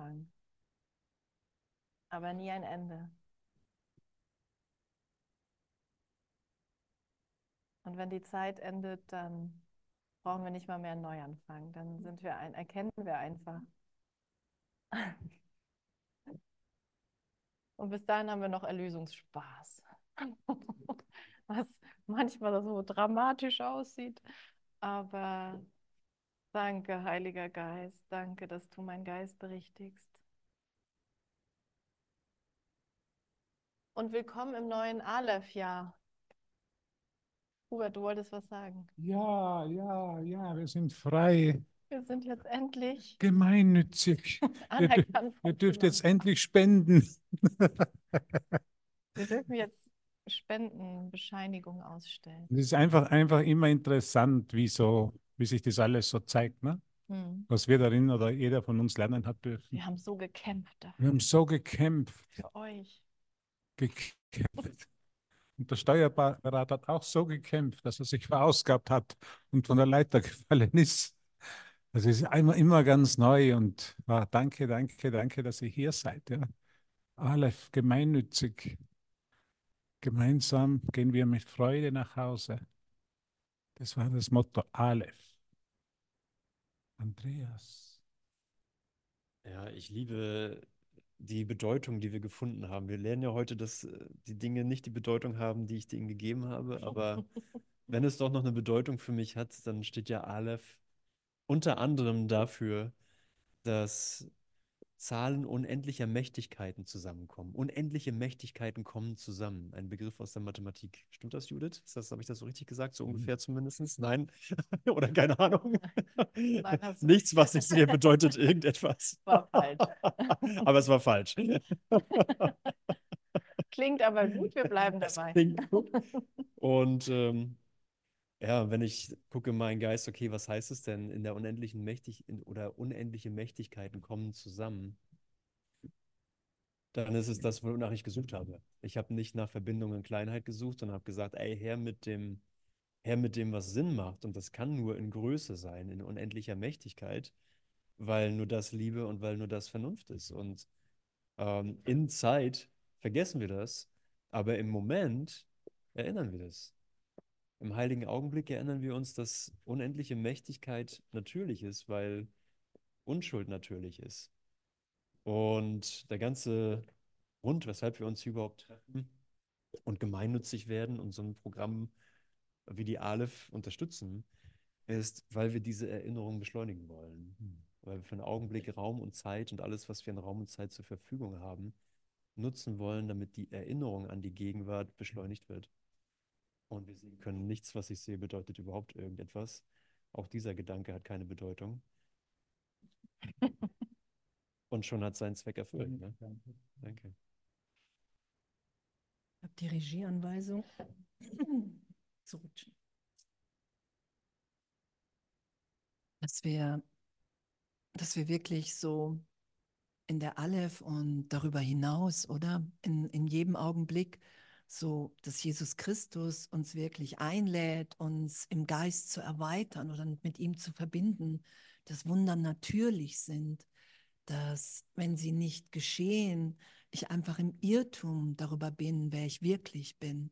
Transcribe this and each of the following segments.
Anfang, aber nie ein Ende. Und wenn die Zeit endet, dann brauchen wir nicht mal mehr einen Neuanfang. Dann sind wir ein, erkennen wir einfach. Und bis dahin haben wir noch Erlösungsspaß. Was manchmal so dramatisch aussieht. Aber danke, Heiliger Geist. Danke, dass du meinen Geist berichtigst. Und willkommen im neuen Aleph-Jahr. Hubert, du wolltest was sagen. Ja, ja, ja, wir sind frei. Wir sind jetzt endlich gemeinnützig. ihr, anerkannt. ihr dürft jetzt endlich spenden. Wir dürfen jetzt Spendenbescheinigung ausstellen. Es ist einfach, einfach immer interessant, wie, so, wie sich das alles so zeigt, ne? Hm. was wir darin oder jeder von uns lernen hat dürfen. Wir haben so gekämpft dafür, Wir haben so gekämpft, für euch. gekämpft. Und der Steuerberater hat auch so gekämpft, dass er sich verausgabt hat und von der Leiter gefallen ist. Das ist immer, immer ganz neu und ah, danke, danke, danke, dass ihr hier seid. Ja. Aleph, gemeinnützig. Gemeinsam gehen wir mit Freude nach Hause. Das war das Motto Aleph. Andreas. Ja, ich liebe die Bedeutung, die wir gefunden haben. Wir lernen ja heute, dass äh, die Dinge nicht die Bedeutung haben, die ich denen gegeben habe, aber wenn es doch noch eine Bedeutung für mich hat, dann steht ja Aleph unter anderem dafür, dass Zahlen unendlicher Mächtigkeiten zusammenkommen. Unendliche Mächtigkeiten kommen zusammen. Ein Begriff aus der Mathematik. Stimmt das, Judith? Ist das, habe ich das so richtig gesagt? So Mhm. ungefähr zumindest? Nein? Oder keine Ahnung? Nein, Nichts, was ich sehe, bedeutet irgendetwas. War falsch. Aber es war falsch. Klingt aber gut, wir bleiben dabei. klingt gut. Und ähm, ja, wenn ich gucke in meinen Geist, okay, was heißt es denn in der unendlichen Mächtig in, oder unendliche Mächtigkeiten kommen zusammen, dann ist es das, wonach ich gesucht habe. Ich habe nicht nach Verbindung und Kleinheit gesucht, sondern habe gesagt, ey, her mit dem, her mit dem, was Sinn macht. Und das kann nur in Größe sein, in unendlicher Mächtigkeit, weil nur das Liebe und weil nur das Vernunft ist. Und ähm, in Zeit vergessen wir das, aber im Moment erinnern wir das. Im heiligen Augenblick erinnern wir uns, dass unendliche Mächtigkeit natürlich ist, weil Unschuld natürlich ist. Und der ganze Grund, weshalb wir uns hier überhaupt treffen und gemeinnützig werden und so ein Programm wie die Aleph unterstützen, ist, weil wir diese Erinnerung beschleunigen wollen. Weil wir für einen Augenblick Raum und Zeit und alles, was wir in Raum und Zeit zur Verfügung haben, nutzen wollen, damit die Erinnerung an die Gegenwart beschleunigt wird. Und wir sehen können, nichts, was ich sehe, bedeutet überhaupt irgendetwas. Auch dieser Gedanke hat keine Bedeutung. Und schon hat seinen Zweck erfüllt. Ne? Danke. Ich habe die Regieanweisung zu rutschen. Dass wir, dass wir wirklich so in der Aleph und darüber hinaus, oder? In, in jedem Augenblick so, dass Jesus Christus uns wirklich einlädt, uns im Geist zu erweitern oder mit ihm zu verbinden, dass Wunder natürlich sind, dass wenn sie nicht geschehen, ich einfach im Irrtum darüber bin, wer ich wirklich bin.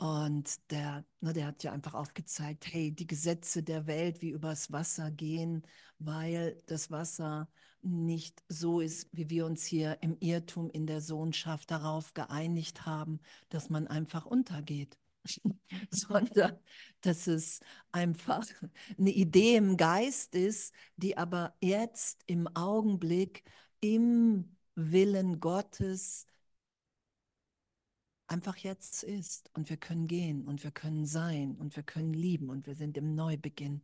Und der, ne, der hat ja einfach aufgezeigt, hey, die Gesetze der Welt wie übers Wasser gehen, weil das Wasser nicht so ist, wie wir uns hier im Irrtum in der Sohnschaft darauf geeinigt haben, dass man einfach untergeht, sondern dass es einfach eine Idee im Geist ist, die aber jetzt im Augenblick im Willen Gottes einfach jetzt ist. Und wir können gehen und wir können sein und wir können lieben und wir sind im Neubeginn.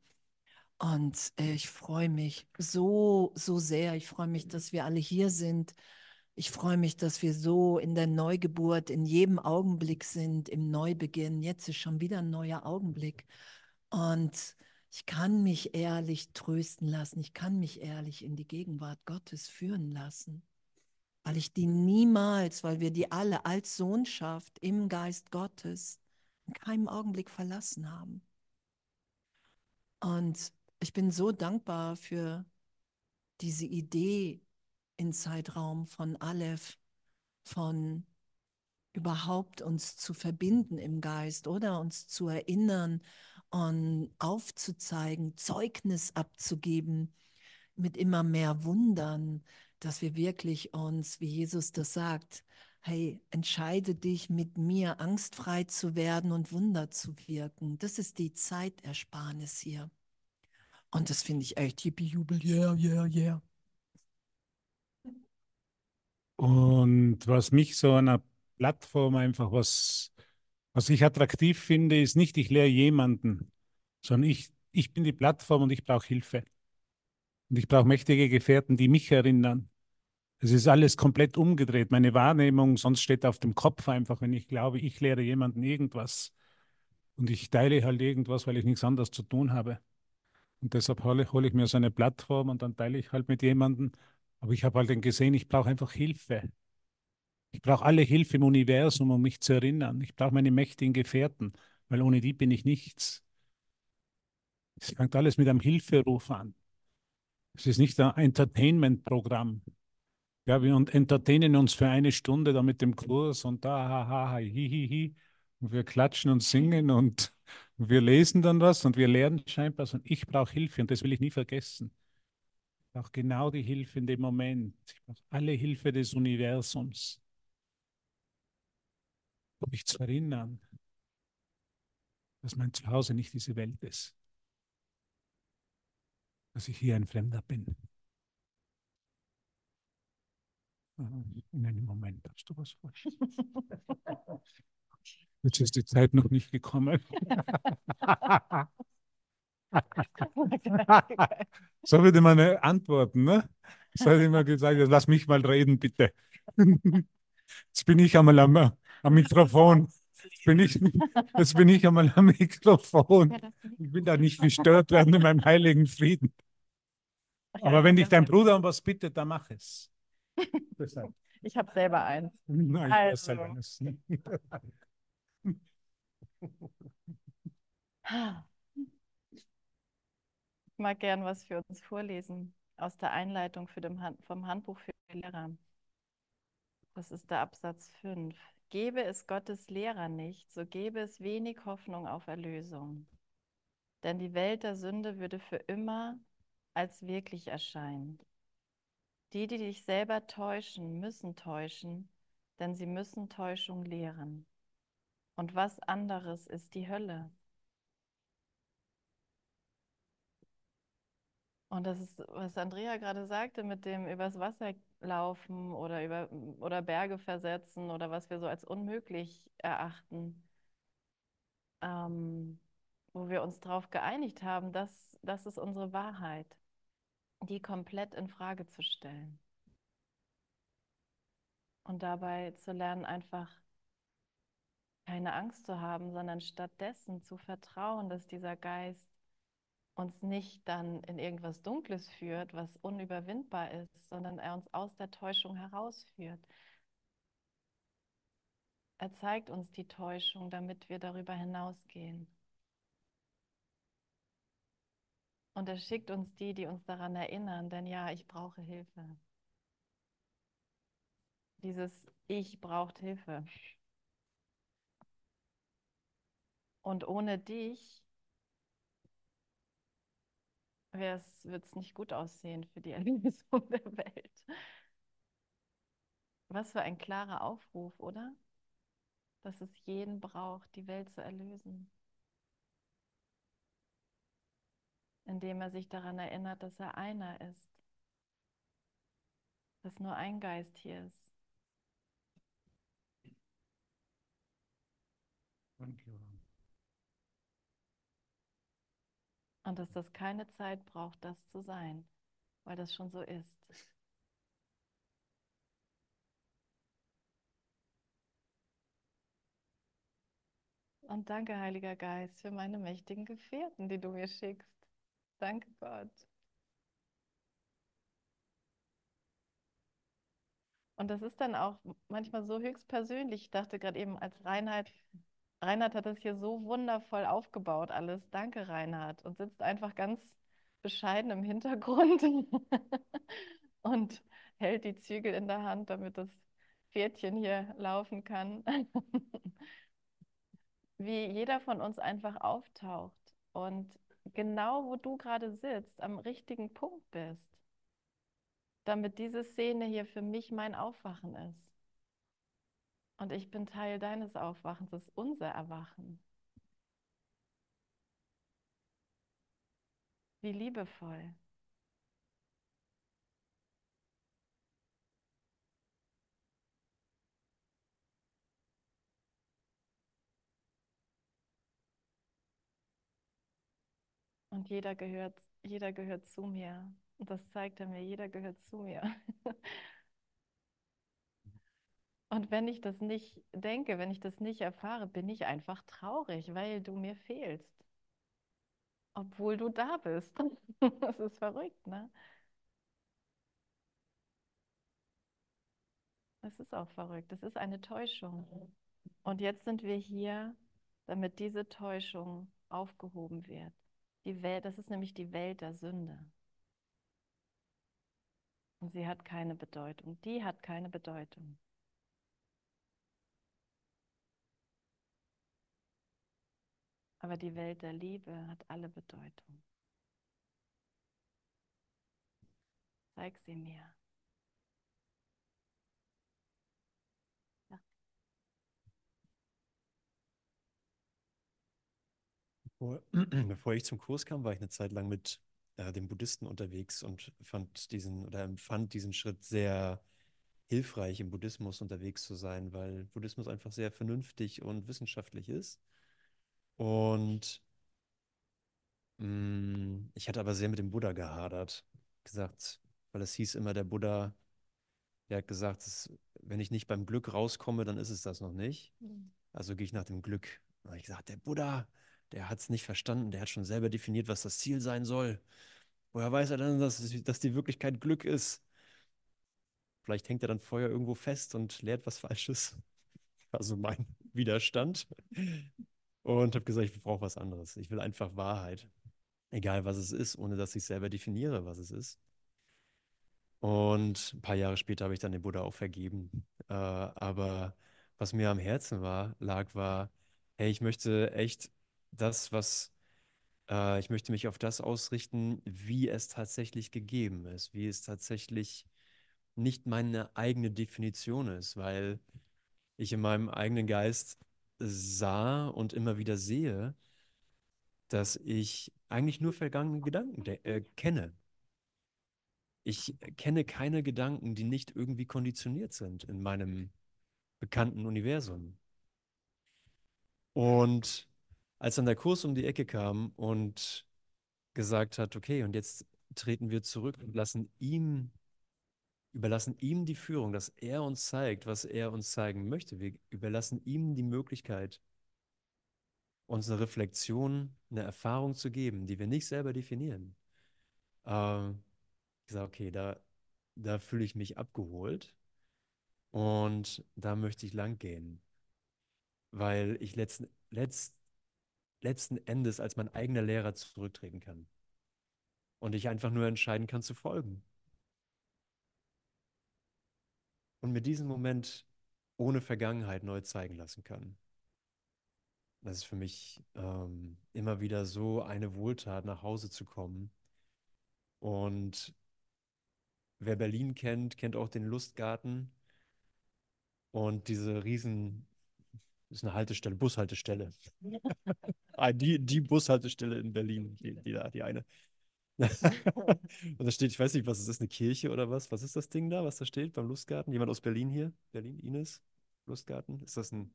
Und äh, ich freue mich so, so sehr. Ich freue mich, dass wir alle hier sind. Ich freue mich, dass wir so in der Neugeburt in jedem Augenblick sind, im Neubeginn. Jetzt ist schon wieder ein neuer Augenblick. Und ich kann mich ehrlich trösten lassen. Ich kann mich ehrlich in die Gegenwart Gottes führen lassen weil ich die niemals, weil wir die alle als Sohnschaft im Geist Gottes in keinem Augenblick verlassen haben. Und ich bin so dankbar für diese Idee in Zeitraum von Aleph, von überhaupt uns zu verbinden im Geist oder uns zu erinnern und aufzuzeigen, Zeugnis abzugeben mit immer mehr Wundern, dass wir wirklich uns, wie Jesus das sagt, hey, entscheide dich mit mir angstfrei zu werden und Wunder zu wirken. Das ist die Zeitersparnis hier. Und das finde ich echt hippie-jubel, yeah, yeah, yeah. Und was mich so an einer Plattform einfach, was, was ich attraktiv finde, ist nicht, ich lehre jemanden, sondern ich, ich bin die Plattform und ich brauche Hilfe. Und ich brauche mächtige Gefährten, die mich erinnern. Es ist alles komplett umgedreht. Meine Wahrnehmung sonst steht auf dem Kopf einfach, wenn ich glaube, ich lehre jemanden irgendwas. Und ich teile halt irgendwas, weil ich nichts anderes zu tun habe. Und deshalb hole, hole ich mir so eine Plattform und dann teile ich halt mit jemandem. Aber ich habe halt dann gesehen, ich brauche einfach Hilfe. Ich brauche alle Hilfe im Universum, um mich zu erinnern. Ich brauche meine mächtigen Gefährten, weil ohne die bin ich nichts. Es fängt alles mit einem Hilferuf an. Es ist nicht ein Entertainment-Programm. Ja, wir entertainen uns für eine Stunde da mit dem Kurs und da, ha, ha, ha, hi, hi, hi. Und wir klatschen und singen und wir lesen dann was und wir lernen scheinbar was. Und ich brauche Hilfe und das will ich nie vergessen. Ich brauche genau die Hilfe in dem Moment. Ich brauche alle Hilfe des Universums, um mich zu erinnern, dass mein Zuhause nicht diese Welt ist. Dass ich hier ein Fremder bin. In einem Moment hast du was falsch. Jetzt ist die Zeit noch nicht gekommen. so würde man antworten, ne? So hätte ich immer gesagt, lass mich mal reden, bitte. Jetzt bin ich einmal am, am Mikrofon. Jetzt bin, ich, jetzt bin ich einmal am Mikrofon. Ich will da nicht gestört werden in meinem heiligen Frieden. Aber wenn dich dein Bruder um was bittet, dann mach es. Ich habe selber eins. Nein, ich also. selber eines. Ich mag gern was für uns vorlesen aus der Einleitung für dem Hand, vom Handbuch für Lehrer. Das ist der Absatz 5. Gebe es Gottes Lehrer nicht, so gebe es wenig Hoffnung auf Erlösung. Denn die Welt der Sünde würde für immer als wirklich erscheinen. Die, die dich selber täuschen, müssen täuschen, denn sie müssen Täuschung lehren. Und was anderes ist die Hölle? Und das ist, was Andrea gerade sagte, mit dem übers Wasser laufen oder, über, oder Berge versetzen oder was wir so als unmöglich erachten, ähm, wo wir uns darauf geeinigt haben, dass das ist unsere Wahrheit, die komplett in Frage zu stellen. Und dabei zu lernen, einfach keine Angst zu haben, sondern stattdessen zu vertrauen, dass dieser Geist uns nicht dann in irgendwas Dunkles führt, was unüberwindbar ist, sondern er uns aus der Täuschung herausführt. Er zeigt uns die Täuschung, damit wir darüber hinausgehen. Und er schickt uns die, die uns daran erinnern, denn ja, ich brauche Hilfe. Dieses Ich braucht Hilfe. Und ohne dich wird es nicht gut aussehen für die Erlösung der Welt. Was für ein klarer Aufruf, oder? Dass es jeden braucht, die Welt zu erlösen. Indem er sich daran erinnert, dass er einer ist. Dass nur ein Geist hier ist. Und dass das keine Zeit braucht, das zu sein, weil das schon so ist. Und danke, Heiliger Geist, für meine mächtigen Gefährten, die du mir schickst. Danke, Gott. Und das ist dann auch manchmal so höchst persönlich. Ich dachte gerade eben, als Reinheit Reinhard hat das hier so wundervoll aufgebaut, alles. Danke, Reinhard. Und sitzt einfach ganz bescheiden im Hintergrund und hält die Zügel in der Hand, damit das Pferdchen hier laufen kann. Wie jeder von uns einfach auftaucht und genau wo du gerade sitzt, am richtigen Punkt bist, damit diese Szene hier für mich mein Aufwachen ist. Und ich bin Teil deines Aufwachens, das ist unser Erwachen. Wie liebevoll. Und jeder gehört, jeder gehört zu mir. Und das zeigt er mir, jeder gehört zu mir. Und wenn ich das nicht denke, wenn ich das nicht erfahre, bin ich einfach traurig, weil du mir fehlst. Obwohl du da bist. Das ist verrückt, ne? Das ist auch verrückt. Das ist eine Täuschung. Und jetzt sind wir hier, damit diese Täuschung aufgehoben wird. Die Welt, das ist nämlich die Welt der Sünde. Und sie hat keine Bedeutung. Die hat keine Bedeutung. Aber die Welt der Liebe hat alle Bedeutung. Zeig sie mir. Bevor, bevor ich zum Kurs kam, war ich eine Zeit lang mit äh, den Buddhisten unterwegs und fand diesen oder empfand diesen Schritt sehr hilfreich, im Buddhismus unterwegs zu sein, weil Buddhismus einfach sehr vernünftig und wissenschaftlich ist. Und mh, mm, ich hatte aber sehr mit dem Buddha gehadert. Gesagt, weil es hieß immer, der Buddha, der hat gesagt, dass, wenn ich nicht beim Glück rauskomme, dann ist es das noch nicht. Mhm. Also gehe ich nach dem Glück. Habe ich gesagt, der Buddha, der hat es nicht verstanden, der hat schon selber definiert, was das Ziel sein soll. Woher weiß er denn, dass, dass die Wirklichkeit Glück ist? Vielleicht hängt er dann vorher irgendwo fest und lehrt was Falsches. Also mein Widerstand und habe gesagt, ich brauche was anderes. Ich will einfach Wahrheit, egal was es ist, ohne dass ich selber definiere, was es ist. Und ein paar Jahre später habe ich dann den Buddha auch vergeben. Äh, aber was mir am Herzen war, lag, war, hey, ich möchte echt das, was, äh, ich möchte mich auf das ausrichten, wie es tatsächlich gegeben ist, wie es tatsächlich nicht meine eigene Definition ist, weil ich in meinem eigenen Geist sah und immer wieder sehe, dass ich eigentlich nur vergangene Gedanken äh, kenne. Ich kenne keine Gedanken, die nicht irgendwie konditioniert sind in meinem bekannten Universum. Und als dann der Kurs um die Ecke kam und gesagt hat, okay, und jetzt treten wir zurück und lassen ihm überlassen ihm die Führung, dass er uns zeigt, was er uns zeigen möchte. Wir überlassen ihm die Möglichkeit, uns eine Reflexion, eine Erfahrung zu geben, die wir nicht selber definieren. Ähm, ich sage, okay, da, da fühle ich mich abgeholt und da möchte ich lang gehen, weil ich letzten, letzt, letzten Endes als mein eigener Lehrer zurücktreten kann und ich einfach nur entscheiden kann zu folgen. und mir diesen Moment ohne Vergangenheit neu zeigen lassen kann. Das ist für mich ähm, immer wieder so eine Wohltat, nach Hause zu kommen. Und wer Berlin kennt, kennt auch den Lustgarten. Und diese riesen, ist eine Haltestelle, Bushaltestelle. Ah, die, die Bushaltestelle in Berlin, die, die, die eine. und da steht, ich weiß nicht, was es ist, eine Kirche oder was? Was ist das Ding da, was da steht beim Lustgarten? Jemand aus Berlin hier? Berlin, Ines? Lustgarten? Ist das ein.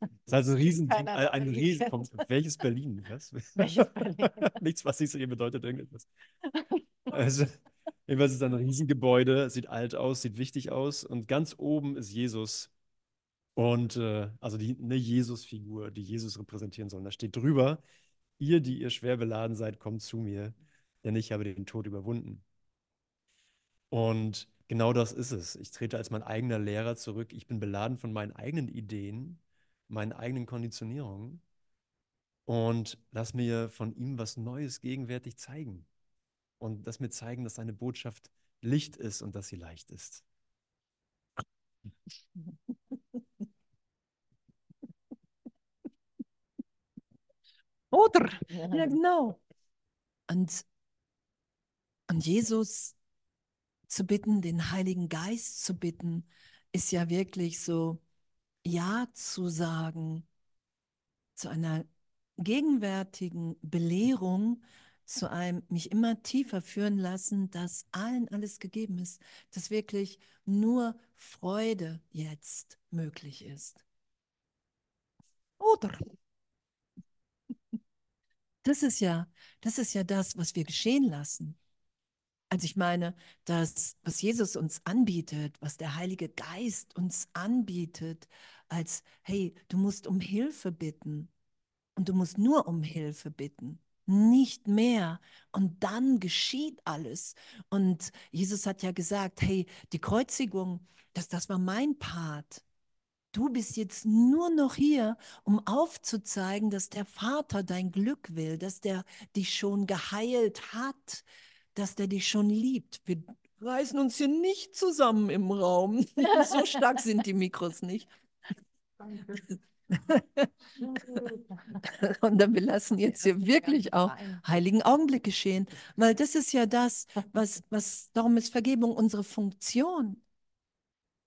Das ist also ein Riesen, ein, ein Riesen. Welches Berlin? Was? Welches Berlin? Nichts, was so hier bedeutet, irgendetwas. Also, jedenfalls ist es ein Riesengebäude, sieht alt aus, sieht wichtig aus und ganz oben ist Jesus. Und äh, also die, eine Jesus-Figur, die Jesus repräsentieren soll. Da steht drüber, ihr, die ihr schwer beladen seid, kommt zu mir denn ich habe den Tod überwunden. Und genau das ist es. Ich trete als mein eigener Lehrer zurück. Ich bin beladen von meinen eigenen Ideen, meinen eigenen Konditionierungen und lass mir von ihm was Neues gegenwärtig zeigen. Und lass mir zeigen, dass seine Botschaft Licht ist und dass sie leicht ist. Oder? Ja, genau. Und, und Jesus zu bitten, den Heiligen Geist zu bitten, ist ja wirklich so, Ja zu sagen zu einer gegenwärtigen Belehrung, zu einem mich immer tiefer führen lassen, dass allen alles gegeben ist, dass wirklich nur Freude jetzt möglich ist. Oder? Das ist ja, das ist ja das, was wir geschehen lassen. Also ich meine, das, was Jesus uns anbietet, was der Heilige Geist uns anbietet, als, hey, du musst um Hilfe bitten und du musst nur um Hilfe bitten, nicht mehr. Und dann geschieht alles. Und Jesus hat ja gesagt, hey, die Kreuzigung, das, das war mein Part. Du bist jetzt nur noch hier, um aufzuzeigen, dass der Vater dein Glück will, dass der dich schon geheilt hat, dass der dich schon liebt. Wir reißen uns hier nicht zusammen im Raum. so stark sind die Mikros nicht. Und dann wir lassen jetzt hier wirklich auch heiligen Augenblick geschehen, weil das ist ja das, was, was darum ist Vergebung unsere Funktion.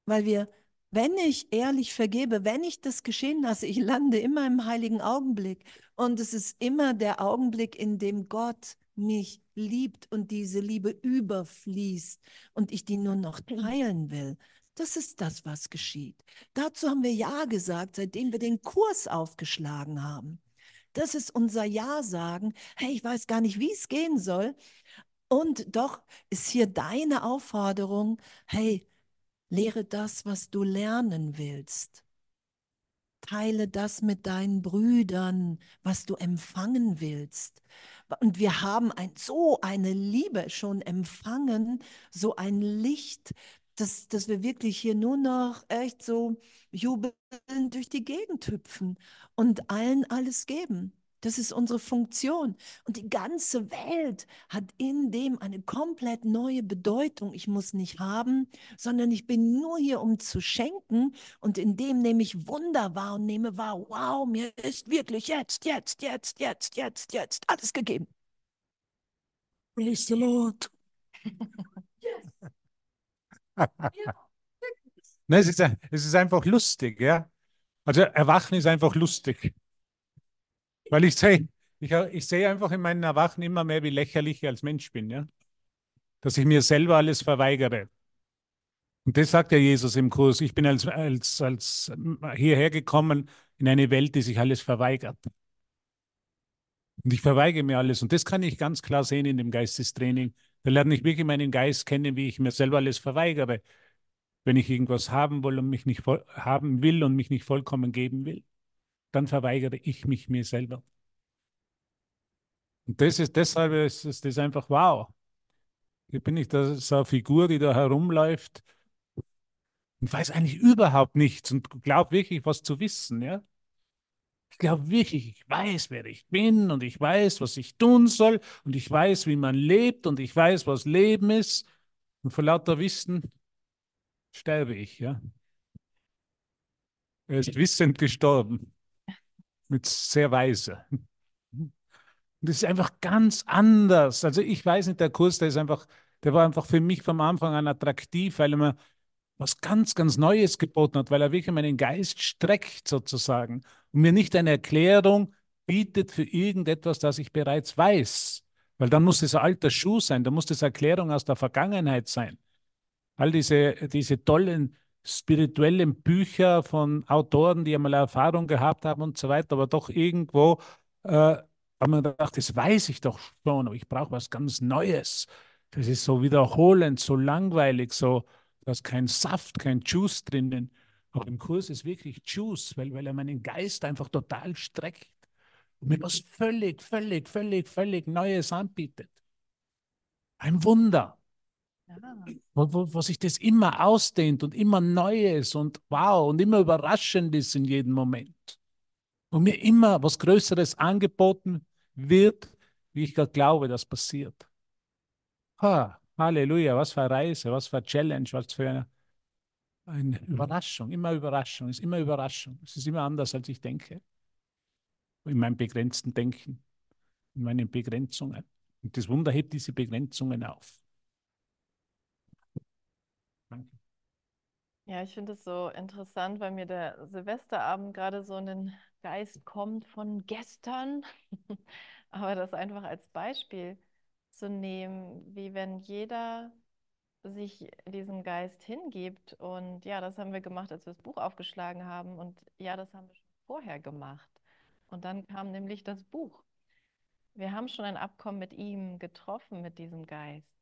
Weil wir, wenn ich ehrlich vergebe, wenn ich das geschehen lasse, ich lande immer im heiligen Augenblick. Und es ist immer der Augenblick, in dem Gott mich liebt und diese Liebe überfließt und ich die nur noch teilen will. Das ist das, was geschieht. Dazu haben wir Ja gesagt, seitdem wir den Kurs aufgeschlagen haben. Das ist unser Ja sagen. Hey, ich weiß gar nicht, wie es gehen soll. Und doch ist hier deine Aufforderung, hey, lehre das, was du lernen willst. Teile das mit deinen Brüdern, was du empfangen willst. Und wir haben ein, so eine Liebe schon empfangen, so ein Licht, dass, dass wir wirklich hier nur noch echt so jubelnd durch die Gegend hüpfen und allen alles geben. Das ist unsere Funktion. Und die ganze Welt hat in dem eine komplett neue Bedeutung. Ich muss nicht haben, sondern ich bin nur hier, um zu schenken. Und in dem nehme ich Wunder wahr und nehme wahr, wow, mir ist wirklich jetzt, jetzt, jetzt, jetzt, jetzt, jetzt alles gegeben. Praise the Lord. Ne, es, ist, es ist einfach lustig, ja. Also Erwachen ist einfach lustig. Weil ich sehe, ich, ich sehe einfach in meinen Erwachen immer mehr, wie lächerlich ich als Mensch bin, ja. Dass ich mir selber alles verweigere. Und das sagt ja Jesus im Kurs. Ich bin als, als, als hierher gekommen in eine Welt, die sich alles verweigert. Und ich verweige mir alles. Und das kann ich ganz klar sehen in dem Geistestraining. Da lerne ich wirklich meinen Geist kennen, wie ich mir selber alles verweigere. Wenn ich irgendwas haben will und mich nicht haben will und mich nicht vollkommen geben will, dann verweigere ich mich mir selber. Und das ist deshalb ist, ist das einfach wow. Hier bin ich da so eine Figur, die da herumläuft und weiß eigentlich überhaupt nichts und glaubt wirklich was zu wissen, ja. Ich glaube wirklich, ich weiß, wer ich bin und ich weiß, was ich tun soll und ich weiß, wie man lebt und ich weiß, was Leben ist. Und vor lauter Wissen sterbe ich, ja. Er ist wissend gestorben, mit sehr weise. Und das ist einfach ganz anders. Also ich weiß nicht, der Kurs, der ist einfach, der war einfach für mich vom Anfang an attraktiv, weil er mir was ganz, ganz Neues geboten hat, weil er wirklich meinen Geist streckt sozusagen und mir nicht eine Erklärung bietet für irgendetwas, das ich bereits weiß. Weil dann muss es ein alter Schuh sein, dann muss das Erklärung aus der Vergangenheit sein. All diese, diese tollen spirituellen Bücher von Autoren, die einmal Erfahrung gehabt haben und so weiter, aber doch irgendwo äh, haben wir gedacht, das weiß ich doch schon, aber ich brauche was ganz Neues. Das ist so wiederholend, so langweilig, so, da ist kein Saft, kein Juice drinnen. Aber im Kurs ist wirklich Juice, weil, weil er meinen Geist einfach total streckt und mir was völlig, völlig, völlig, völlig Neues anbietet. Ein Wunder. Wo, wo, wo sich das immer ausdehnt und immer Neues und wow und immer überraschend ist in jedem Moment. Und mir immer was Größeres angeboten wird, wie ich gerade glaube, das passiert. Ha, Halleluja, was für eine Reise, was für eine Challenge, was für eine, eine Überraschung, immer Überraschung, es ist immer Überraschung. Es ist immer anders, als ich denke. In meinem begrenzten Denken, in meinen Begrenzungen. Und das Wunder hebt diese Begrenzungen auf. Danke. Ja, ich finde es so interessant, weil mir der Silvesterabend gerade so in den Geist kommt von gestern. Aber das einfach als Beispiel zu nehmen, wie wenn jeder sich diesem Geist hingibt. Und ja, das haben wir gemacht, als wir das Buch aufgeschlagen haben. Und ja, das haben wir schon vorher gemacht. Und dann kam nämlich das Buch. Wir haben schon ein Abkommen mit ihm getroffen, mit diesem Geist.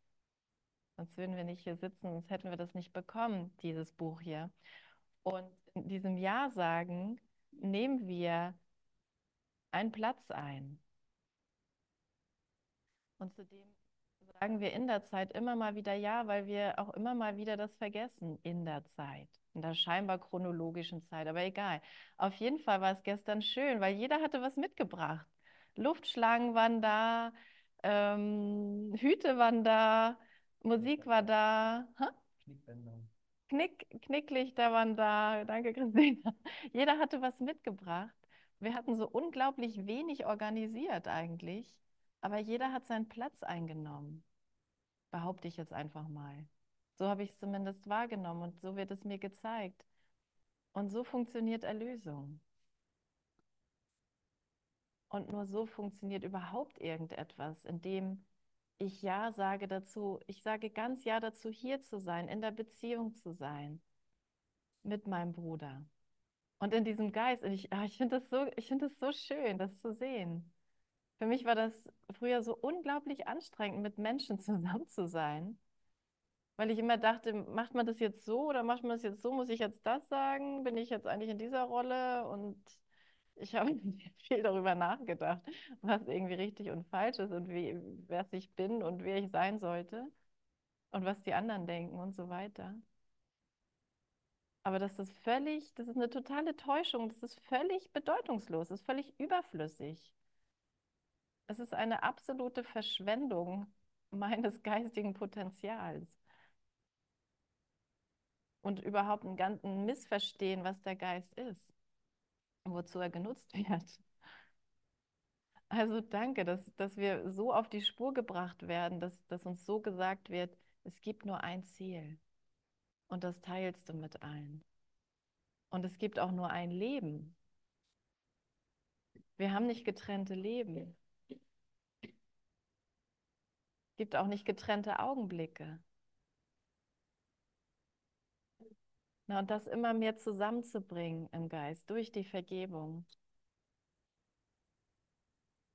Sonst würden wir nicht hier sitzen, sonst hätten wir das nicht bekommen, dieses Buch hier. Und in diesem Ja sagen nehmen wir einen Platz ein. Und zudem sagen wir in der Zeit immer mal wieder Ja, weil wir auch immer mal wieder das vergessen in der Zeit, in der scheinbar chronologischen Zeit, aber egal. Auf jeden Fall war es gestern schön, weil jeder hatte was mitgebracht. Luftschlangen waren da, ähm, Hüte waren da, Musik war da. Ha? Knick, Knicklichter waren da. Danke, Christina. Jeder hatte was mitgebracht. Wir hatten so unglaublich wenig organisiert eigentlich, aber jeder hat seinen Platz eingenommen. Behaupte ich jetzt einfach mal. So habe ich es zumindest wahrgenommen und so wird es mir gezeigt. Und so funktioniert Erlösung. Und nur so funktioniert überhaupt irgendetwas, indem ich Ja sage dazu, ich sage ganz Ja dazu, hier zu sein, in der Beziehung zu sein mit meinem Bruder. Und in diesem Geist, und ich, ah, ich finde das, so, find das so schön, das zu sehen. Für mich war das früher so unglaublich anstrengend, mit Menschen zusammen zu sein, weil ich immer dachte, macht man das jetzt so oder macht man das jetzt so? Muss ich jetzt das sagen? Bin ich jetzt eigentlich in dieser Rolle? Und ich habe viel darüber nachgedacht, was irgendwie richtig und falsch ist und wie, wer ich bin und wer ich sein sollte und was die anderen denken und so weiter. Aber das ist völlig, das ist eine totale Täuschung, das ist völlig bedeutungslos, das ist völlig überflüssig. Es ist eine absolute Verschwendung meines geistigen Potenzials. Und überhaupt ein, ganz, ein Missverstehen, was der Geist ist wozu er genutzt wird. Also danke, dass, dass wir so auf die Spur gebracht werden, dass, dass uns so gesagt wird, es gibt nur ein Ziel und das teilst du mit allen. Und es gibt auch nur ein Leben. Wir haben nicht getrennte Leben. Es gibt auch nicht getrennte Augenblicke. Na, und das immer mehr zusammenzubringen im Geist durch die Vergebung.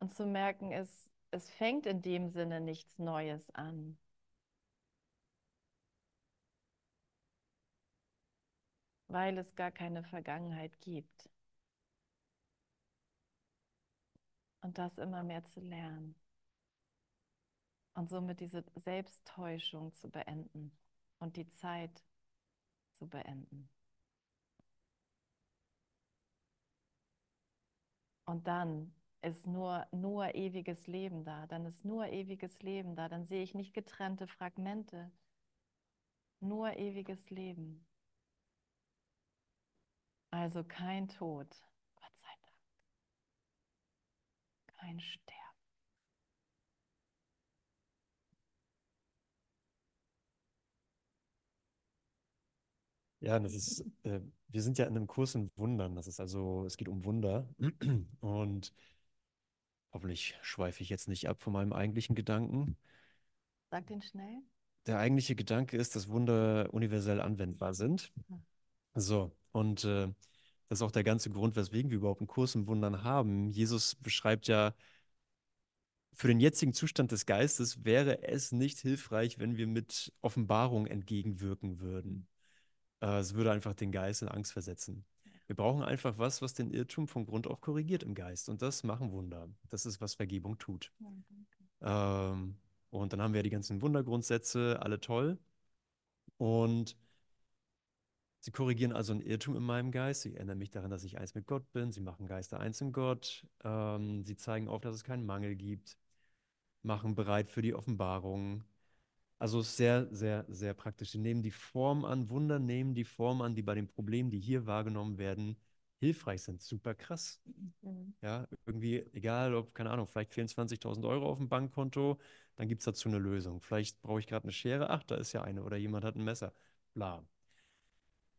Und zu merken, es, es fängt in dem Sinne nichts Neues an. Weil es gar keine Vergangenheit gibt. Und das immer mehr zu lernen. Und somit diese Selbsttäuschung zu beenden und die Zeit zu beenden. Und dann ist nur, nur ewiges Leben da, dann ist nur ewiges Leben da, dann sehe ich nicht getrennte Fragmente, nur ewiges Leben. Also kein Tod, Gott sei Dank, kein Sterben. Ja, das ist, äh, wir sind ja in einem Kurs in Wundern. Das ist also, es geht um Wunder. Und hoffentlich schweife ich jetzt nicht ab von meinem eigentlichen Gedanken. Sag den schnell. Der eigentliche Gedanke ist, dass Wunder universell anwendbar sind. Hm. So, und äh, das ist auch der ganze Grund, weswegen wir überhaupt einen Kurs in Wundern haben. Jesus beschreibt ja, für den jetzigen Zustand des Geistes wäre es nicht hilfreich, wenn wir mit Offenbarung entgegenwirken würden. Äh, es würde einfach den Geist in Angst versetzen. Wir brauchen einfach was, was den Irrtum von Grund auf korrigiert im Geist. Und das machen Wunder. Das ist, was Vergebung tut. ähm, und dann haben wir die ganzen Wundergrundsätze, alle toll. Und sie korrigieren also einen Irrtum in meinem Geist. Sie erinnern mich daran, dass ich eins mit Gott bin. Sie machen Geister eins in Gott. Ähm, sie zeigen auf, dass es keinen Mangel gibt. Machen bereit für die Offenbarung. Also sehr, sehr, sehr praktisch. Die nehmen die Form an, Wunder nehmen die Form an, die bei den Problemen, die hier wahrgenommen werden, hilfreich sind. Super krass. Mhm. Ja, irgendwie, egal ob, keine Ahnung, vielleicht fehlen 20.000 Euro auf dem Bankkonto, dann gibt es dazu eine Lösung. Vielleicht brauche ich gerade eine Schere, ach, da ist ja eine. Oder jemand hat ein Messer. Bla.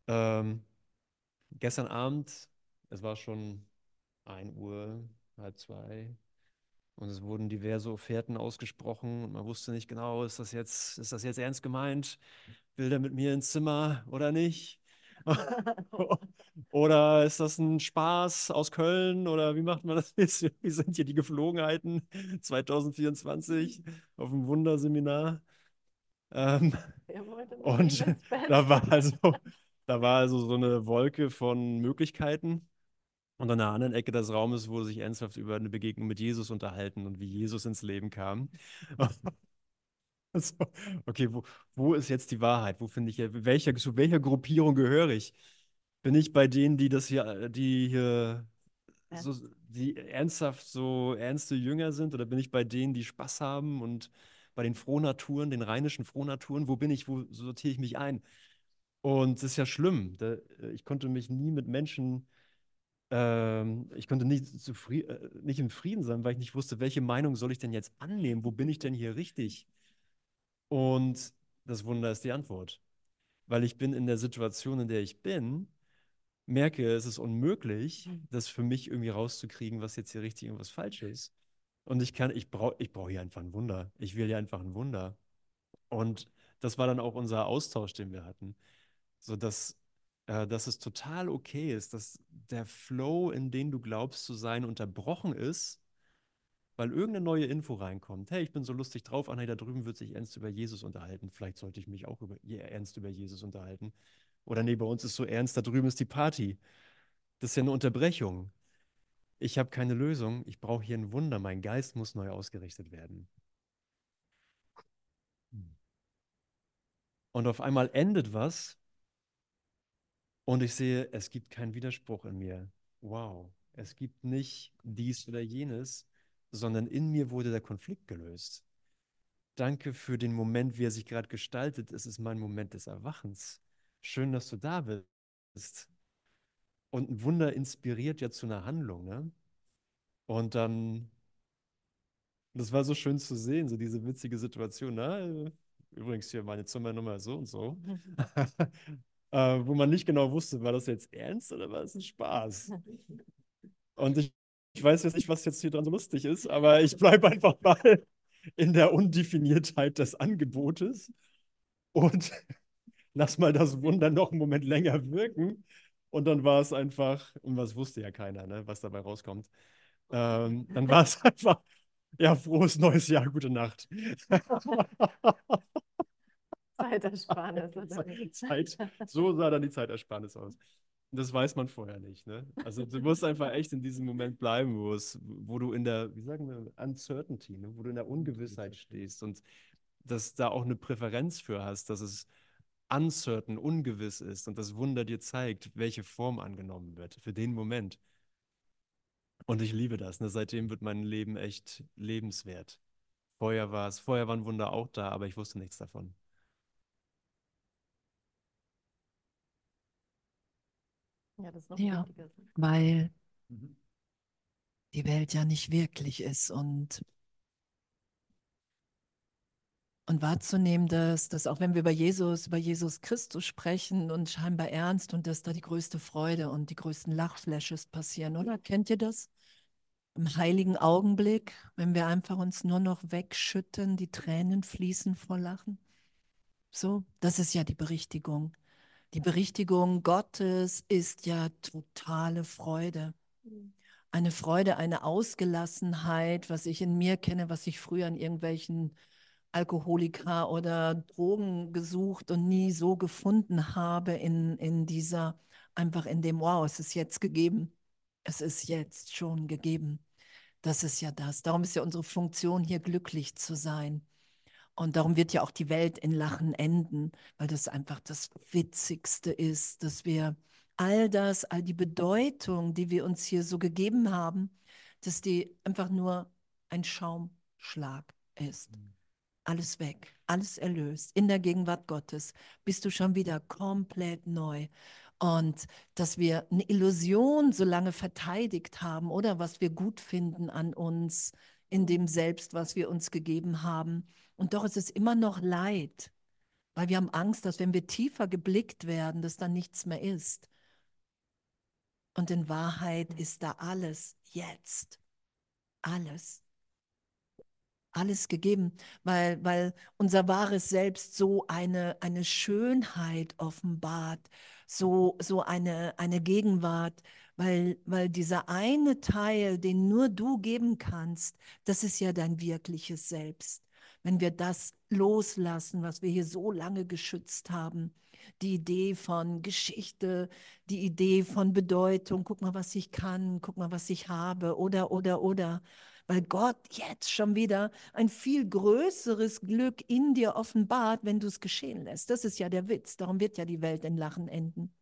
Ähm, gestern Abend, es war schon 1 Uhr, halb zwei, und es wurden diverse Offerten ausgesprochen und man wusste nicht genau, ist das jetzt, ist das jetzt ernst gemeint? Will der mit mir ins Zimmer oder nicht? Oder ist das ein Spaß aus Köln oder wie macht man das jetzt? Wie sind hier die Geflogenheiten 2024 auf dem Wunderseminar? Ähm, und da war also, da war also so eine Wolke von Möglichkeiten. Und an der anderen Ecke des Raumes wurde sich ernsthaft über eine Begegnung mit Jesus unterhalten und wie Jesus ins Leben kam. Also, okay, wo, wo ist jetzt die Wahrheit? Wo finde ich, welcher, zu welcher Gruppierung gehöre ich? Bin ich bei denen, die das hier, die hier so, die ernsthaft so ernste Jünger sind, oder bin ich bei denen, die Spaß haben und bei den Frohnaturen, den rheinischen Frohnaturen, wo bin ich, wo sortiere ich mich ein? Und es ist ja schlimm. Da, ich konnte mich nie mit Menschen ähm, ich konnte nicht, zufrieden, äh, nicht im Frieden sein, weil ich nicht wusste, welche Meinung soll ich denn jetzt annehmen? Wo bin ich denn hier richtig? Und das Wunder ist die Antwort. Weil ich bin in der Situation, in der ich bin, merke, es ist unmöglich, das für mich irgendwie rauszukriegen, was jetzt hier richtig und was falsch ist. Und ich kann, ich brauche ich brauch hier einfach ein Wunder. Ich will hier einfach ein Wunder. Und das war dann auch unser Austausch, den wir hatten. So dass äh, dass es total okay ist, dass der Flow, in den du glaubst zu sein, unterbrochen ist, weil irgendeine neue Info reinkommt. Hey, ich bin so lustig drauf, ah nee, da drüben wird sich ernst über Jesus unterhalten. Vielleicht sollte ich mich auch über, ernst über Jesus unterhalten. Oder nee, bei uns ist so ernst, da drüben ist die Party. Das ist ja eine Unterbrechung. Ich habe keine Lösung, ich brauche hier ein Wunder, mein Geist muss neu ausgerichtet werden. Und auf einmal endet was, und ich sehe, es gibt keinen Widerspruch in mir. Wow, es gibt nicht dies oder jenes, sondern in mir wurde der Konflikt gelöst. Danke für den Moment, wie er sich gerade gestaltet. Es ist mein Moment des Erwachens. Schön, dass du da bist. Und ein Wunder inspiriert ja zu einer Handlung. Ne? Und dann, das war so schön zu sehen, so diese witzige Situation. Na, übrigens hier meine Zimmernummer so und so. äh, wo man nicht genau wusste, war das jetzt ernst oder war es ein Spaß? Und ich, ich weiß jetzt nicht, was jetzt hier dran so lustig ist, aber ich bleibe einfach mal in der Undefiniertheit des Angebotes und lass mal das Wunder noch einen Moment länger wirken. Und dann war es einfach, und was wusste ja keiner, ne, was dabei rauskommt. Ähm, dann war es einfach, ja, frohes neues Jahr, gute Nacht. Zeitersparnis. Zeit, so sah dann die Zeitersparnis aus. Das weiß man vorher nicht. Ne? Also du musst einfach echt in diesem Moment bleiben, wo, es, wo du in der, wie sagen wir, Uncertainty, ne? wo du in der Ungewissheit stehst und dass da auch eine Präferenz für hast, dass es uncertain, ungewiss ist und das Wunder dir zeigt, welche Form angenommen wird für den Moment. Und ich liebe das. Ne? Seitdem wird mein Leben echt lebenswert. Vorher war es, vorher waren Wunder auch da, aber ich wusste nichts davon. Ja, das ist noch Ja. wichtiger. weil Mhm. die Welt ja nicht wirklich ist und und wahrzunehmen, dass, dass auch wenn wir über Jesus, über Jesus Christus sprechen und scheinbar ernst und dass da die größte Freude und die größten Lachflashes passieren, oder? Kennt ihr das? Im heiligen Augenblick, wenn wir einfach uns nur noch wegschütten, die Tränen fließen vor Lachen. So, das ist ja die Berichtigung. Die Berichtigung Gottes ist ja totale Freude. Eine Freude, eine Ausgelassenheit, was ich in mir kenne, was ich früher in irgendwelchen Alkoholiker oder Drogen gesucht und nie so gefunden habe in, in dieser, einfach in dem, wow, es ist jetzt gegeben. Es ist jetzt schon gegeben. Das ist ja das. Darum ist ja unsere Funktion hier glücklich zu sein. Und darum wird ja auch die Welt in Lachen enden, weil das einfach das Witzigste ist, dass wir all das, all die Bedeutung, die wir uns hier so gegeben haben, dass die einfach nur ein Schaumschlag ist. alles weg, alles erlöst. In der Gegenwart Gottes bist du schon wieder komplett neu. Und dass wir eine Illusion so lange verteidigt haben oder was wir gut finden an uns, in dem Selbst, was wir uns gegeben haben. Und doch ist es immer noch Leid, weil wir haben Angst, dass wenn wir tiefer geblickt werden, dass dann nichts mehr ist. Und in Wahrheit ist da alles jetzt. Alles alles gegeben, weil, weil unser wahres Selbst so eine, eine Schönheit offenbart, so, so eine, eine Gegenwart, weil, weil dieser eine Teil, den nur du geben kannst, das ist ja dein wirkliches Selbst. Wenn wir das loslassen, was wir hier so lange geschützt haben, die Idee von Geschichte, die Idee von Bedeutung, guck mal, was ich kann, guck mal, was ich habe, oder, oder, oder weil Gott jetzt schon wieder ein viel größeres Glück in dir offenbart, wenn du es geschehen lässt. Das ist ja der Witz. Darum wird ja die Welt in Lachen enden.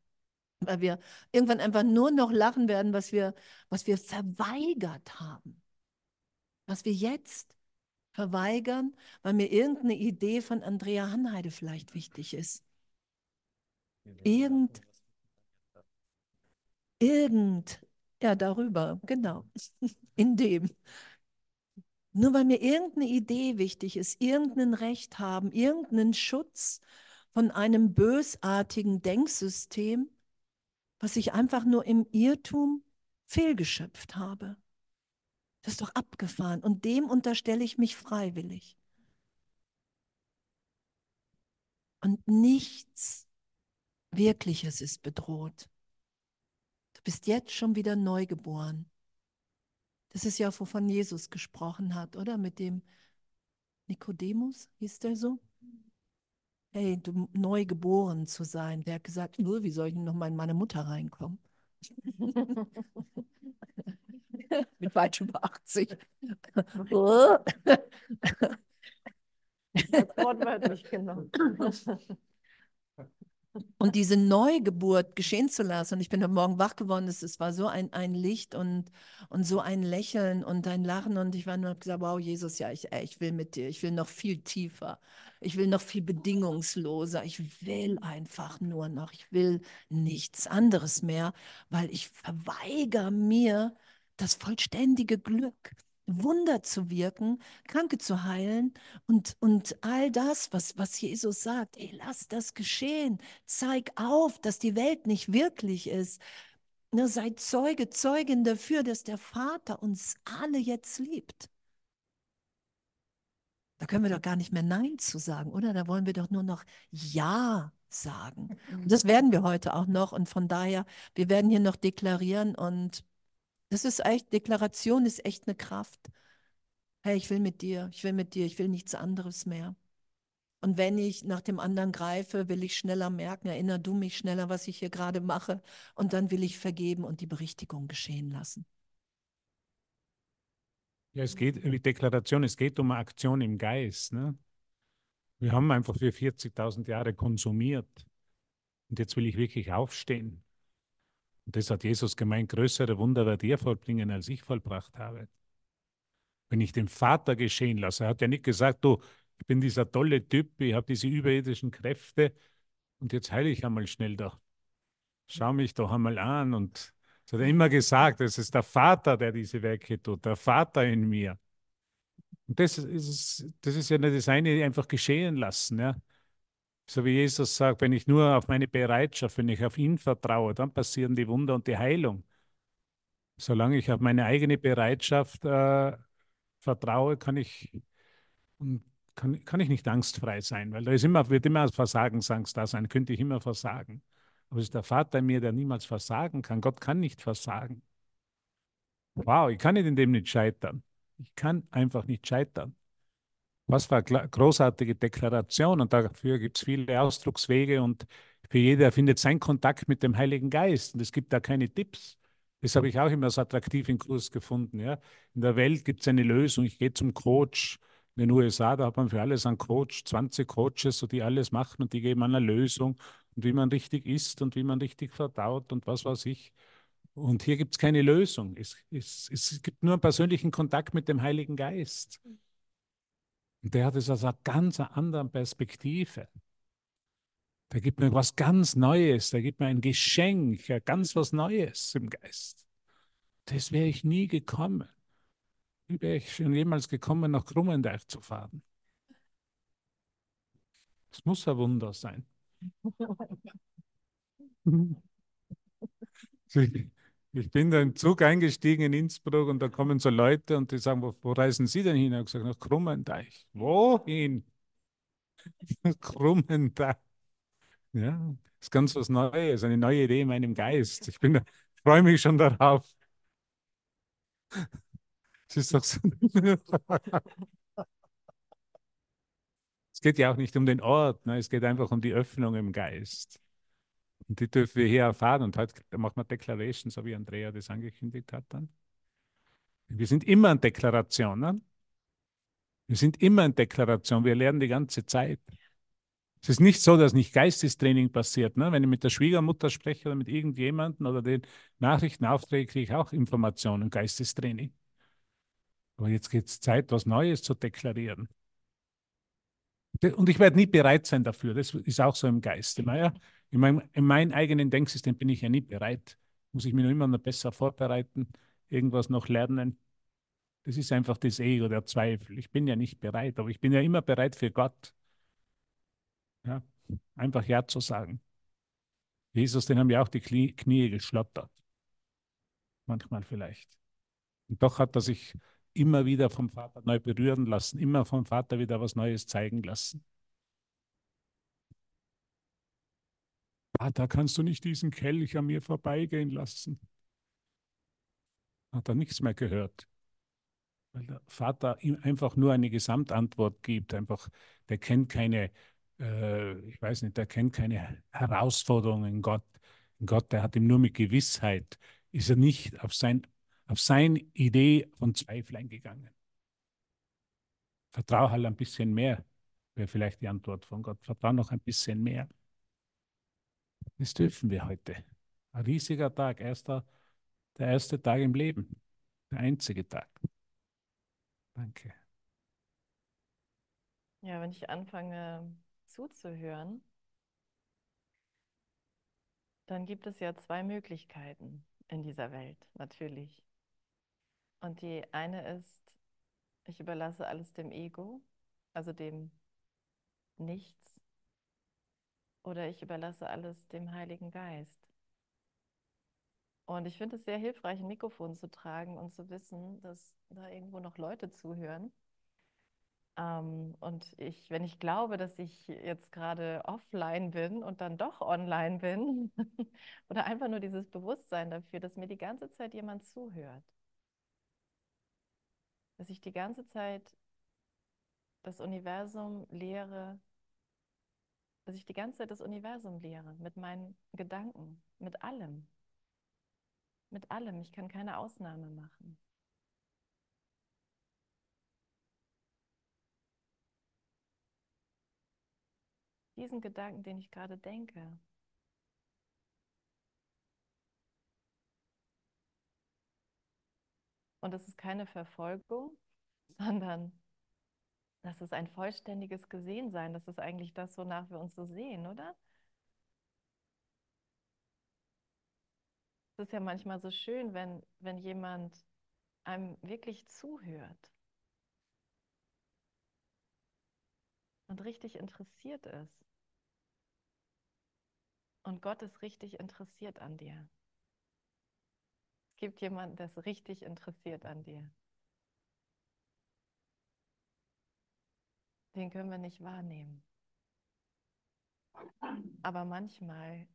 Weil wir irgendwann einfach nur noch lachen werden, was wir, was wir verweigert haben. Was wir jetzt verweigern, weil mir irgendeine Idee von Andrea Hanheide vielleicht wichtig ist. Irgend, irgend, ja, darüber, genau, in dem. Nur weil mir irgendeine Idee wichtig ist, irgendein Recht haben, irgendeinen Schutz von einem bösartigen Denksystem, was ich einfach nur im Irrtum fehlgeschöpft habe. Das ist doch abgefahren. Und dem unterstelle ich mich freiwillig. Und nichts Wirkliches ist bedroht. Du bist jetzt schon wieder neugeboren. Das ist ja, wovon Jesus gesprochen hat, oder? Mit dem Nikodemus, hieß der so? Hey, du neu geboren zu sein. Der hat gesagt, nur, wie soll ich noch mal in meine Mutter reinkommen? Mit weit über 80. Wortwörtlich genommen. Und diese Neugeburt geschehen zu lassen. Und ich bin heute Morgen wach geworden, es war so ein, ein Licht und, und so ein Lächeln und ein Lachen. Und ich war nur gesagt, wow, Jesus, ja, ich, ich will mit dir. Ich will noch viel tiefer. Ich will noch viel bedingungsloser. Ich will einfach nur noch. Ich will nichts anderes mehr, weil ich verweigere mir das vollständige Glück. Wunder zu wirken, Kranke zu heilen und, und all das, was, was Jesus sagt, ey, lass das geschehen. Zeig auf, dass die Welt nicht wirklich ist. Nur sei Zeuge, Zeugin dafür, dass der Vater uns alle jetzt liebt. Da können wir doch gar nicht mehr Nein zu sagen, oder? Da wollen wir doch nur noch Ja sagen. Und das werden wir heute auch noch. Und von daher, wir werden hier noch deklarieren und das ist echt, Deklaration ist echt eine Kraft. Hey, ich will mit dir, ich will mit dir, ich will nichts anderes mehr. Und wenn ich nach dem anderen greife, will ich schneller merken, erinnere du mich schneller, was ich hier gerade mache. Und dann will ich vergeben und die Berichtigung geschehen lassen. Ja, es geht, die Deklaration, es geht um eine Aktion im Geist. Ne? Wir haben einfach für 40.000 Jahre konsumiert. Und jetzt will ich wirklich aufstehen. Und das hat Jesus gemeint, größere Wunder wird ihr vollbringen, als ich vollbracht habe. Wenn ich den Vater geschehen lasse, er hat ja nicht gesagt, du, ich bin dieser tolle Typ, ich habe diese überirdischen Kräfte und jetzt heile ich einmal schnell da. Schau mich doch einmal an. Und es hat er immer gesagt, es ist der Vater, der diese Werke tut, der Vater in mir. Und das ist, das ist ja nicht das eine, einfach geschehen lassen. Ja. So wie Jesus sagt, wenn ich nur auf meine Bereitschaft, wenn ich auf ihn vertraue, dann passieren die Wunder und die Heilung. Solange ich auf meine eigene Bereitschaft äh, vertraue, kann ich, kann, kann ich nicht angstfrei sein, weil da ist immer, wird immer Versagensangst da sein, könnte ich immer versagen. Aber es ist der Vater in mir, der niemals versagen kann. Gott kann nicht versagen. Wow, ich kann nicht in dem nicht scheitern. Ich kann einfach nicht scheitern. Was für eine großartige Deklaration und dafür gibt es viele Ausdruckswege und für jeder findet seinen Kontakt mit dem Heiligen Geist und es gibt da keine Tipps. Das habe ich auch immer so attraktiv im Kurs gefunden. Ja. In der Welt gibt es eine Lösung. Ich gehe zum Coach. In den USA, da hat man für alles einen Coach, 20 Coaches, so die alles machen und die geben eine Lösung und wie man richtig isst und wie man richtig verdaut und was weiß ich. Und hier gibt es keine Lösung. Es, es, es gibt nur einen persönlichen Kontakt mit dem Heiligen Geist. Und der hat es aus einer ganz anderen Perspektive. Der gibt mir was ganz Neues, der gibt mir ein Geschenk, ganz was Neues im Geist. Das wäre ich nie gekommen. Wie wäre ich schon jemals gekommen, nach Krummendeich zu fahren? Das muss ein Wunder sein. Ich bin da im Zug eingestiegen in Innsbruck und da kommen so Leute und die sagen, wo, wo reisen Sie denn hin? Ich habe gesagt, nach Krummendeich. Wohin? Krummendeich. Ja, ist ganz was Neues, eine neue Idee in meinem Geist. Ich bin, freue mich schon darauf. Es ist doch so. es geht ja auch nicht um den Ort, ne? es geht einfach um die Öffnung im Geist. Und die dürfen wir hier erfahren. Und heute machen wir Declarations, so wie Andrea das angekündigt hat dann. Wir sind immer in Deklarationen. Wir sind immer in Deklaration. Wir lernen die ganze Zeit. Es ist nicht so, dass nicht Geistestraining passiert. Ne? Wenn ich mit der Schwiegermutter spreche oder mit irgendjemandem oder den Nachrichten aufträge, kriege ich auch Informationen, Geistestraining. Aber jetzt geht es Zeit, was Neues zu deklarieren. Und ich werde nie bereit sein dafür. Das ist auch so im Geiste. Naja, in meinem, in meinem eigenen Denksystem bin ich ja nie bereit. Muss ich mich noch immer noch besser vorbereiten, irgendwas noch lernen. Das ist einfach das Ego, der Zweifel. Ich bin ja nicht bereit, aber ich bin ja immer bereit für Gott. Ja, einfach Ja zu sagen. Jesus, den haben ja auch die Knie, geschlottert. Manchmal vielleicht. Und doch hat er sich immer wieder vom Vater neu berühren lassen, immer vom Vater wieder was Neues zeigen lassen. Vater, kannst du nicht diesen Kelch an mir vorbeigehen lassen? Hat er nichts mehr gehört. Weil der Vater ihm einfach nur eine Gesamtantwort gibt. Einfach, der kennt keine, äh, ich weiß nicht, der kennt keine Herausforderungen in Gott. In Gott, der hat ihm nur mit Gewissheit, ist er nicht auf sein auf seine Idee von Zweifel eingegangen. Vertraue halt ein bisschen mehr, wäre vielleicht die Antwort von Gott. Vertraue noch ein bisschen mehr. Das dürfen wir heute. Ein riesiger Tag, erster, der erste Tag im Leben, der einzige Tag. Danke. Ja, wenn ich anfange zuzuhören, dann gibt es ja zwei Möglichkeiten in dieser Welt, natürlich. Und die eine ist, ich überlasse alles dem Ego, also dem Nichts. Oder ich überlasse alles dem Heiligen Geist. Und ich finde es sehr hilfreich, ein Mikrofon zu tragen und zu wissen, dass da irgendwo noch Leute zuhören. Ähm, und ich, wenn ich glaube, dass ich jetzt gerade offline bin und dann doch online bin, oder einfach nur dieses Bewusstsein dafür, dass mir die ganze Zeit jemand zuhört dass ich die ganze Zeit das Universum lehre, dass ich die ganze Zeit das Universum lehre, mit meinen Gedanken, mit allem. Mit allem. Ich kann keine Ausnahme machen. Diesen Gedanken, den ich gerade denke, Und das ist keine Verfolgung, sondern das ist ein vollständiges Gesehensein. Das ist eigentlich das, wonach wir uns so sehen, oder? Es ist ja manchmal so schön, wenn, wenn jemand einem wirklich zuhört und richtig interessiert ist. Und Gott ist richtig interessiert an dir gibt jemanden, der ist richtig interessiert an dir. Den können wir nicht wahrnehmen. Aber manchmal,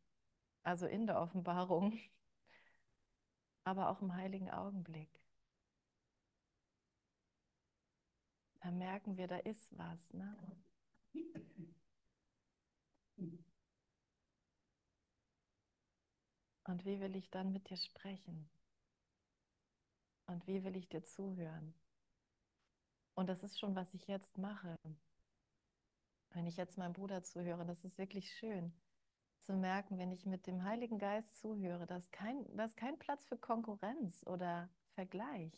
also in der Offenbarung, aber auch im heiligen Augenblick, da merken wir, da ist was. Ne? Und wie will ich dann mit dir sprechen? Und wie will ich dir zuhören? Und das ist schon, was ich jetzt mache. Wenn ich jetzt meinem Bruder zuhöre, das ist wirklich schön zu merken, wenn ich mit dem Heiligen Geist zuhöre, dass kein, da ist kein Platz für Konkurrenz oder Vergleich.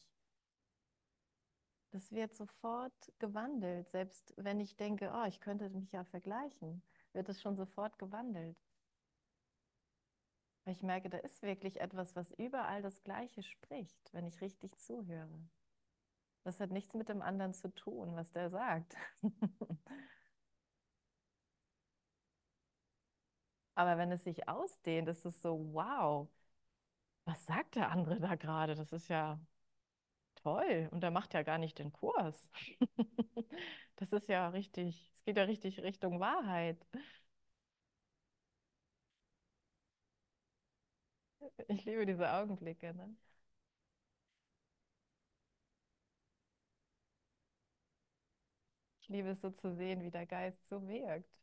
Das wird sofort gewandelt. Selbst wenn ich denke, oh, ich könnte mich ja vergleichen, wird es schon sofort gewandelt. Ich merke, da ist wirklich etwas, was überall das Gleiche spricht, wenn ich richtig zuhöre. Das hat nichts mit dem anderen zu tun, was der sagt. Aber wenn es sich ausdehnt, ist es so, wow, was sagt der andere da gerade? Das ist ja toll. Und der macht ja gar nicht den Kurs. Das ist ja richtig, es geht ja richtig Richtung Wahrheit. Ich liebe diese Augenblicke, ne? Ich liebe es so zu sehen, wie der Geist so wirkt.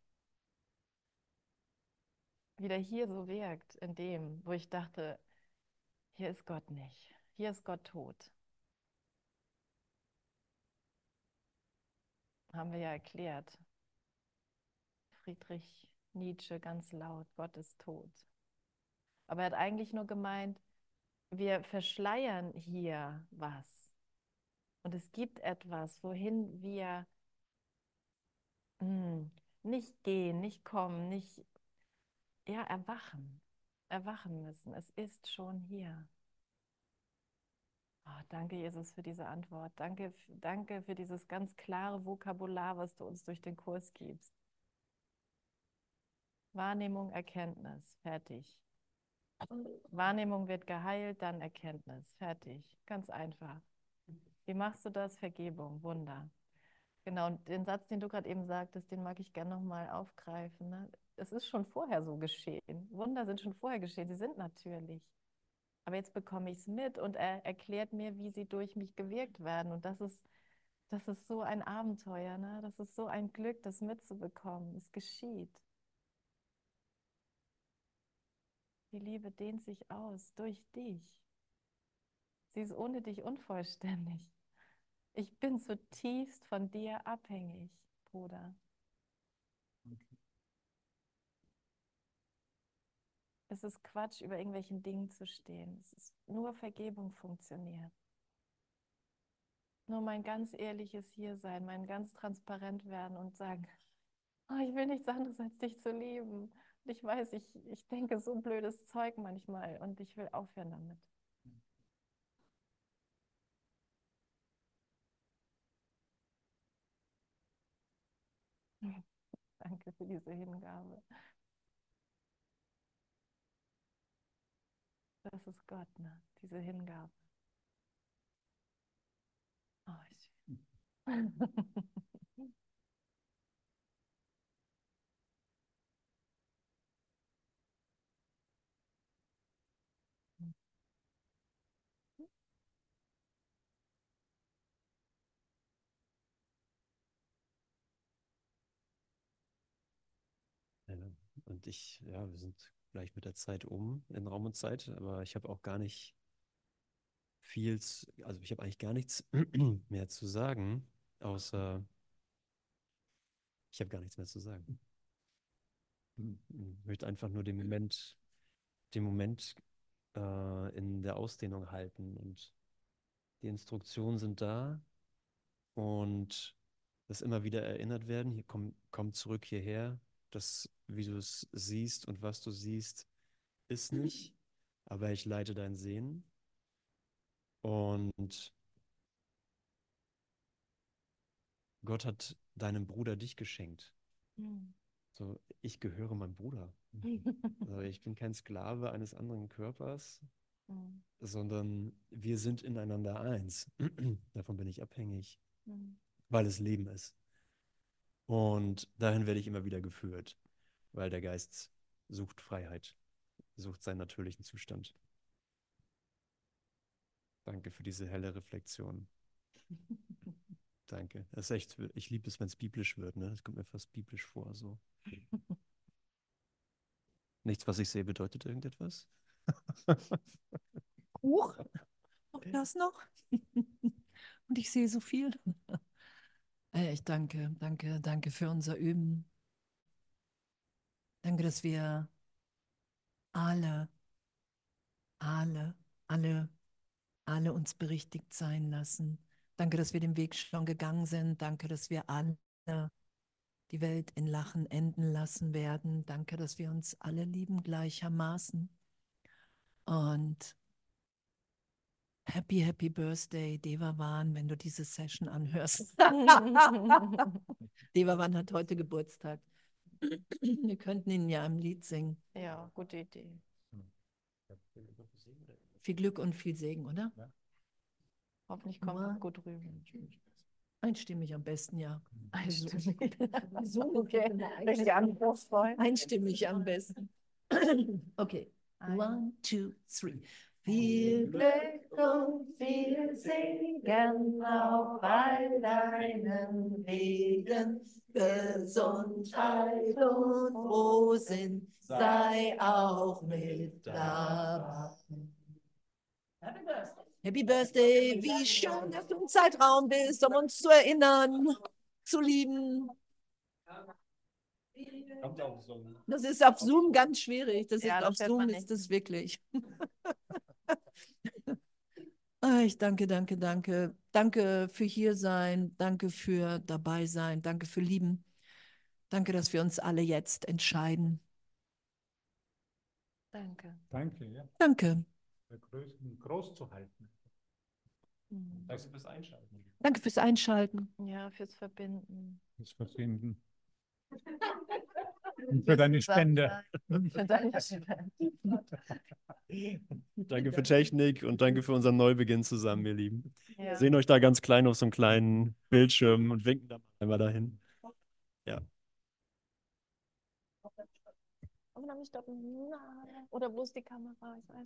Wie der hier so wirkt, in dem, wo ich dachte, hier ist Gott nicht. Hier ist Gott tot. Haben wir ja erklärt. Friedrich Nietzsche ganz laut, Gott ist tot. Aber er hat eigentlich nur gemeint, wir verschleiern hier was. Und es gibt etwas, wohin wir hm, nicht gehen, nicht kommen, nicht ja, erwachen, erwachen müssen. Es ist schon hier. Oh, danke, Jesus, für diese Antwort. Danke, danke für dieses ganz klare Vokabular, was du uns durch den Kurs gibst. Wahrnehmung, Erkenntnis, fertig. Wahrnehmung wird geheilt, dann Erkenntnis, fertig. Ganz einfach. Wie machst du das? Vergebung, Wunder. Genau, und den Satz, den du gerade eben sagtest, den mag ich gerne nochmal aufgreifen. Ne? Es ist schon vorher so geschehen. Wunder sind schon vorher geschehen, sie sind natürlich. Aber jetzt bekomme ich es mit und er erklärt mir, wie sie durch mich gewirkt werden. Und das ist, das ist so ein Abenteuer, ne? das ist so ein Glück, das mitzubekommen. Es geschieht. Die Liebe dehnt sich aus durch dich. Sie ist ohne dich unvollständig. Ich bin zutiefst von dir abhängig, Bruder. Es ist Quatsch, über irgendwelchen Dingen zu stehen. Es ist nur Vergebung funktioniert. Nur mein ganz ehrliches Hiersein, mein ganz transparent werden und sagen, oh, ich will nichts anderes als dich zu lieben. Und ich weiß, ich, ich denke so blödes Zeug manchmal und ich will aufhören damit. Danke für diese Hingabe. Das ist Gott, ne? diese Hingabe. Oh, schön. Und ich, ja, wir sind gleich mit der Zeit um in Raum und Zeit, aber ich habe auch gar nicht viel, also ich habe eigentlich gar nichts mehr zu sagen, außer ich habe gar nichts mehr zu sagen. Ich möchte einfach nur den Moment, den Moment äh, in der Ausdehnung halten und die Instruktionen sind da und das immer wieder erinnert werden. Hier komm, komm zurück hierher, das, wie du es siehst und was du siehst, ist nicht, aber ich leite dein Sehen. Und Gott hat deinem Bruder dich geschenkt. Mhm. So, ich gehöre meinem Bruder. also ich bin kein Sklave eines anderen Körpers, mhm. sondern wir sind ineinander eins. Davon bin ich abhängig, mhm. weil es Leben ist. Und dahin werde ich immer wieder geführt, weil der Geist sucht Freiheit, sucht seinen natürlichen Zustand. Danke für diese helle Reflexion. Danke. Das ist echt, ich liebe es, wenn es biblisch wird, ne? Das kommt mir fast biblisch vor, so. Nichts, was ich sehe, bedeutet irgendetwas? Huch, auch das noch? Und ich sehe so viel. Ich danke, danke, danke für unser Üben. Danke, dass wir alle, alle, alle, alle uns berichtigt sein lassen Danke, dass wir den Weg schon gegangen sind. Danke, dass wir alle die Welt in Lachen enden lassen werden. Danke, dass wir uns alle lieben gleichermaßen. Und Happy, happy Birthday, Devavan, wenn du diese Session anhörst. Devavan hat heute Geburtstag. Wir könnten ihn ja im Lied singen. Ja, gute Idee. Viel Glück und viel Segen, oder? Hoffentlich kommt es gut rüber. Einstimmig am besten, ja. Einstimmig. So, Okay, richtig anspruchsvoll. Einstimmig am besten. Okay. One, two, three. Viel Glück und viel Segen auf all deinen Wegen. Gesundheit und Frohsinn sei auch mit dabei. Happy Birthday, wie schön, dass du im Zeitraum bist, um uns zu erinnern, zu lieben. Das ist auf Zoom ganz schwierig. Das Ja, ist das auf Zoom ist das wirklich. Ah, Ich danke, danke, danke. Danke für hier sein. Danke für dabei sein. Danke für lieben. Danke, dass wir uns alle jetzt entscheiden. Danke. Danke, ja. Danke. Groß zu halten. Mhm. Danke fürs Einschalten. Danke fürs Einschalten. Ja, fürs Verbinden. Das Verbinden. Und für deine Spende. Für deine Spende. Danke für Technik und danke für unseren Neubeginn zusammen, ihr Lieben. Ja. Wir sehen euch da ganz klein auf so einem kleinen Bildschirm und winken da einmal dahin. Aufnahme stoppen. Nein. Oder wo ist die Kamera? Ich weiß